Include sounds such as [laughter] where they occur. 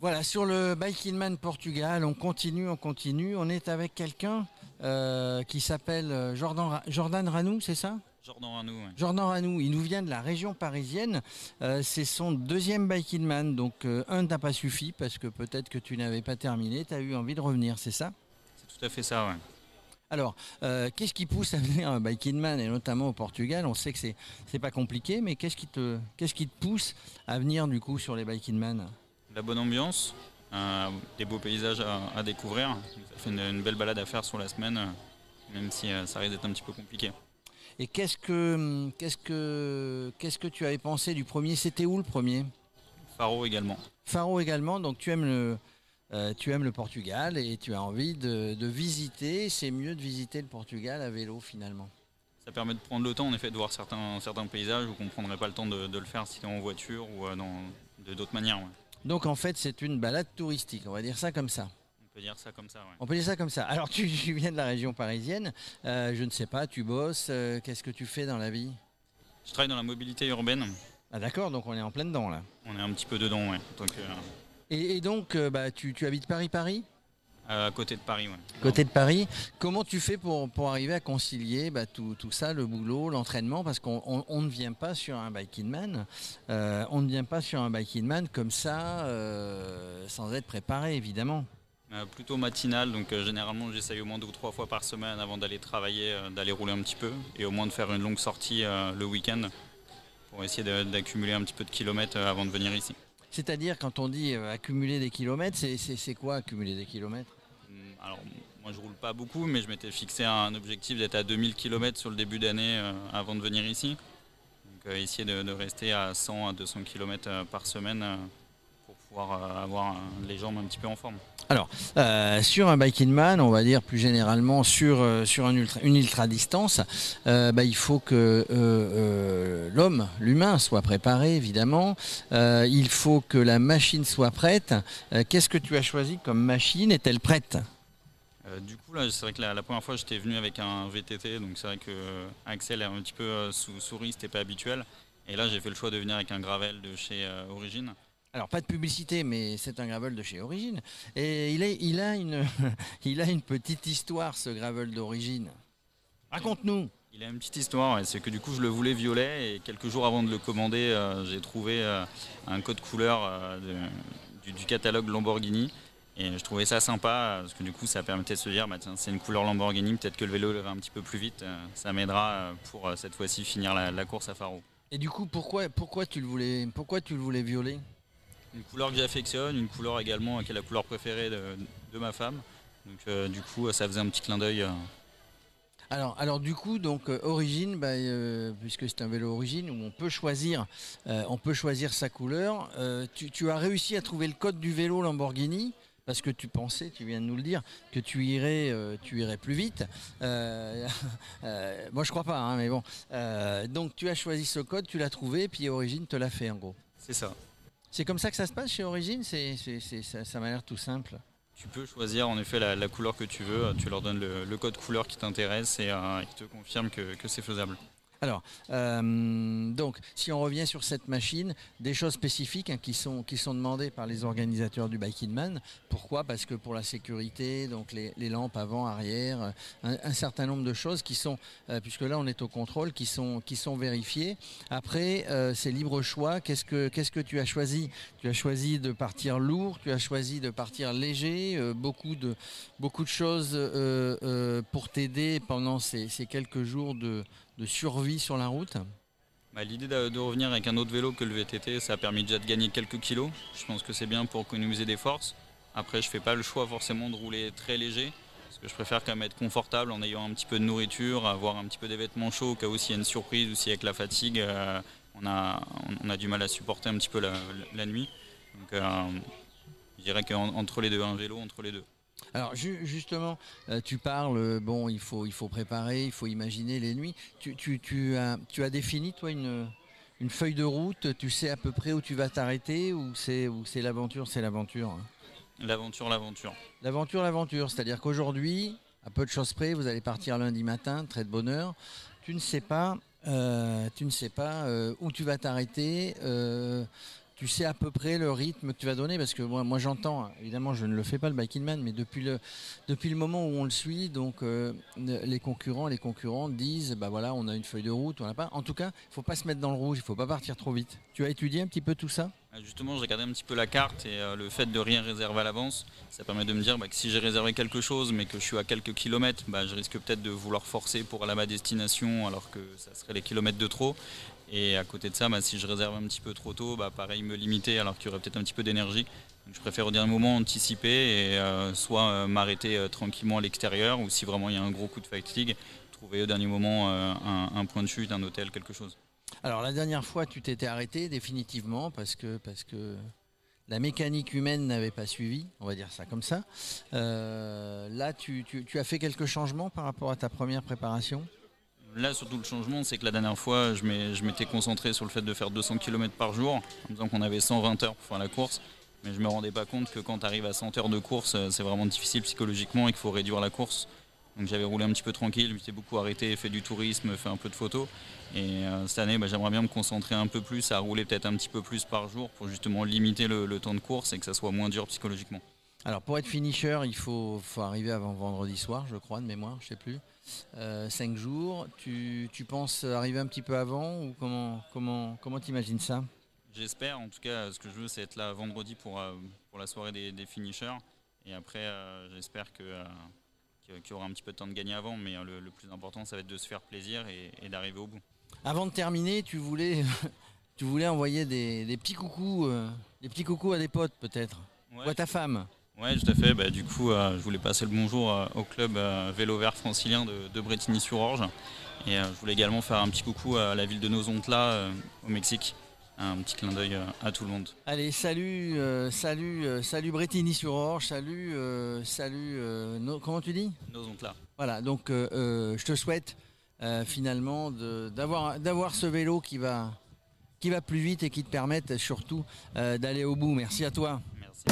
Voilà, sur le Bike Man Portugal, on continue, on continue. On est avec quelqu'un euh, qui s'appelle euh, Jordan, Jordan Ranou, c'est ça? Jordan Ranou, ouais. Jordan Ranou, il nous vient de la région parisienne. Euh, c'est son deuxième Bike Man. Donc, euh, un n'a pas suffi parce que peut-être que tu n'avais pas terminé. Tu as eu envie de revenir, c'est ça? C'est tout à fait ça, ouais. Alors, euh, qu'est-ce qui pousse à venir un Bike Man et notamment au Portugal? On sait que c'est c'est pas compliqué, mais qu'est-ce qui te qu'est-ce qui te pousse à venir du coup sur les Bike Man La bonne ambiance, euh, des beaux paysages à, à découvrir. Ça fait une, une belle balade à faire sur la semaine, euh, même si euh, ça risque d'être un petit peu compliqué. Et qu'est-ce que qu'est-ce que qu'est-ce que tu avais pensé du premier? C'était où le premier? Faro également. Faro également. Donc tu aimes le euh, tu aimes le Portugal et tu as envie de, de visiter. C'est mieux de visiter le Portugal à vélo finalement. Ça permet de prendre le temps en effet de voir certains, certains paysages où on ne prendrait pas le temps de, de le faire si on est en voiture ou dans, de d'autres manières. ouais. Donc en fait c'est une balade touristique. On va dire ça comme ça. On peut dire ça comme ça. ouais. On peut dire ça comme ça. Alors tu, [laughs] tu viens de la région parisienne. Euh, je ne sais pas. Tu bosses. euh, Qu'est-ce que tu fais dans la vie? Je travaille dans la mobilité urbaine. Ah d'accord. Donc on est en plein dedans là. On est un petit peu dedans, ouais. Donc, euh, Et, et donc bah, tu, tu habites Paris Paris? À côté de Paris, ouais. Côté de Paris, comment tu fais pour, pour arriver à concilier bah, tout, tout ça, le boulot, l'entraînement? Parce qu'on on- on ne vient pas sur un biking man, euh, on ne vient pas sur un biking man comme ça, euh, sans être préparé évidemment. Euh, plutôt matinal, donc euh, généralement j'essaye au moins deux ou trois fois par semaine avant d'aller travailler, d'aller rouler un petit peu et au moins de faire une longue sortie le week-end pour essayer d'accumuler un petit peu de kilomètres avant de venir ici. C'est-à-dire quand on dit accumuler des kilomètres, c'est- quoi accumuler des kilomètres? Alors moi je roule pas beaucoup mais je m'étais fixé un objectif d'être à 2000 km sur le début d'année euh, avant de venir ici. Donc euh, essayer de, rester à 100 à 200 km euh, par semaine pour pouvoir avoir les jambes un petit peu en forme. Euh, sur un biking man, on va dire plus généralement sur, une ultra distance, bah, il faut que l'homme, l'humain, soit préparé évidemment. Il faut que la machine soit prête. Qu'est-ce que tu as choisi comme machine? Est-elle prête? Du coup, là, c'est vrai que la, la première fois, j'étais venu avec un VTT, donc c'est vrai que euh, Axel est un petit peu euh, sous souris, c'était pas habituel. Et là, j'ai fait le choix de venir avec un gravel de chez euh, Origine. Alors pas de publicité, mais c'est un gravel de chez Origine. Et il, est, il, a, une, [laughs] il a une petite histoire, ce gravel d'origine. Raconte-nous. Il a une petite histoire, ouais, c'est que du coup, je le voulais violet et quelques jours avant de le commander, euh, j'ai trouvé euh, un code couleur euh, de- du, du catalogue Lamborghini. Et je trouvais ça sympa parce que du coup, ça permettait de se dire, bah, tiens, c'est une couleur Lamborghini, peut-être que le vélo va un petit peu plus vite. euh, ça m'aidera euh, pour euh, cette fois-ci finir la, la course à Faro. Et du coup, pourquoi, pourquoi, tu, le voulais, pourquoi tu le voulais violer? Une couleur que j'affectionne, une couleur également qui est la couleur préférée de, de ma femme. Donc euh, du coup, ça faisait un petit clin d'œil. euh. Alors, alors du coup, donc euh, origine, bah, euh, puisque c'est un vélo origine où on peut choisir, euh, on peut choisir sa couleur. tu, tu as réussi à trouver le code du vélo Lamborghini? Parce que tu pensais, tu viens de nous le dire, que tu irais, euh, tu irais plus vite. Euh, [laughs] euh, moi, je crois pas, hein, mais bon. Donc, tu as choisi ce code, tu l'as trouvé, puis Origine te l'a fait en gros. C'est ça. C'est comme ça que ça se passe chez Origine? C'est, ça, ça m'a l'air tout simple. Tu peux choisir en effet la, la couleur que tu veux. Tu leur donnes le, le code couleur qui t'intéresse et ils te confirment que, que c'est faisable. Alors, euh, donc, si on revient sur cette machine, des choses spécifiques hein, qui, sont, demandées par les organisateurs du Biking Man. Pourquoi? Parce que pour la sécurité, donc les, lampes avant, arrière, un, certain nombre de choses qui sont, euh, puisque là on est au contrôle, qui sont, vérifiées. Après, euh, c'est libre choix. Qu'est-ce que, tu as choisi? Tu as choisi de partir lourd, tu as choisi de partir léger, beaucoup, de, choses pour t'aider pendant ces, ces quelques jours de de survie sur la route Bah, L'idée de, revenir avec un autre vélo que le VTT, ça a permis déjà de gagner quelques kilos. Je pense que c'est bien pour économiser des forces. Après, je fais pas le choix forcément de rouler très léger. Parce que je préfère quand même être confortable en ayant un petit peu de nourriture, avoir un petit peu des vêtements chauds au cas où s'il y a une surprise ou si avec la fatigue, euh, on, a, on a du mal à supporter un petit peu la, la nuit. Donc euh, je dirais qu'entre les deux, un vélo entre les deux. Alors ju- justement, euh, tu parles, euh, bon, il faut, il faut préparer, il faut imaginer les nuits. Tu, tu- tu as, tu as défini, toi, une, une feuille de route, tu sais à peu près où tu vas t'arrêter, ou c'est ou c'est l'aventure, c'est l'aventure hein? L'aventure, l'aventure. L'aventure, l'aventure, c'est-à-dire qu'aujourd'hui, à peu de choses près, vous allez partir lundi matin, très de bonne heure, tu ne sais pas, euh, tu ne sais pas euh, où tu vas t'arrêter, euh, tu sais à peu près le rythme que tu vas donner parce que moi, j'entends, évidemment je ne le fais pas le Biking Man, mais depuis le, depuis le moment où on le suit, donc euh, les concurrents, les concurrents disent bah voilà on a une feuille de route, on n'a pas. En tout cas, il faut pas se mettre dans le rouge, il faut pas partir trop vite. Tu as étudié un petit peu tout ça? Justement, j'ai regardé un petit peu la carte et euh, le fait de rien réserver à l'avance, ça permet de me dire bah, que si j'ai réservé quelque chose mais que je suis à quelques kilomètres, bah, je risque peut-être de vouloir forcer pour aller à ma destination alors que ça serait les kilomètres de trop. Et à côté de ça, bah, si je réserve un petit peu trop tôt, pareil, me limiter alors qu'il y aurait peut-être un petit peu d'énergie. Je préfère au dernier moment anticiper et euh, soit euh, m'arrêter tranquillement à l'extérieur ou si vraiment il y a un gros coup de fatigue, trouver au dernier moment un, point de chute, un hôtel, quelque chose. Alors la dernière fois, tu t'étais arrêté définitivement parce que, parce que la mécanique humaine n'avait pas suivi, on va dire ça comme ça. là, tu, tu as fait quelques changements par rapport à ta première préparation? Là, surtout le changement, c'est que la dernière fois, je m'étais concentré sur le fait de faire 200 km par jour, en disant qu'on avait 120 heures pour faire la course. Mais je ne me rendais pas compte que quand tu arrives à 100 heures de course, euh, c'est vraiment difficile psychologiquement et qu'il faut réduire la course. Donc j'avais roulé un petit peu tranquille, j'étais beaucoup arrêté, fait du tourisme, fait un peu de photos. Et euh, cette année, bah, j'aimerais bien me concentrer un peu plus, à rouler peut-être un petit peu plus par jour pour justement limiter le, temps de course et que ça soit moins dur psychologiquement. Alors pour être finisher, il faut, faut arriver avant vendredi soir, je crois, de mémoire, je ne sais plus. Euh, cinq jours. Tu, penses arriver un petit peu avant ou comment comment comment t'imagines ça? J'espère. En tout cas, ce que je veux, c'est être là vendredi pour euh, pour la soirée des, finishers. Et après, j'espère que qu'il y aura un petit peu de temps de gagner avant, mais le, plus important, ça va être de se faire plaisir et, d'arriver au bout. Avant de terminer, tu voulais, [laughs] tu voulais envoyer des, petits coucous, des petits coucous à des potes peut-être, ou à ta femme. Oui, tout à fait. Bah, du coup, euh, je voulais passer le bonjour euh, au club euh, vélo vert francilien de, de Bretigny-sur-Orge. Et je voulais également faire un petit coucou à la ville de Nozontla au Mexique. Un petit clin d'œil à tout le monde. Allez, salut, salut, salut Bretigny-sur-Orge, salut, salut, comment tu dis Nozontla. Voilà, donc je te souhaite finalement d'avoir ce vélo qui va, qui va plus vite et qui te permette surtout d'aller au bout. Merci à toi. Merci.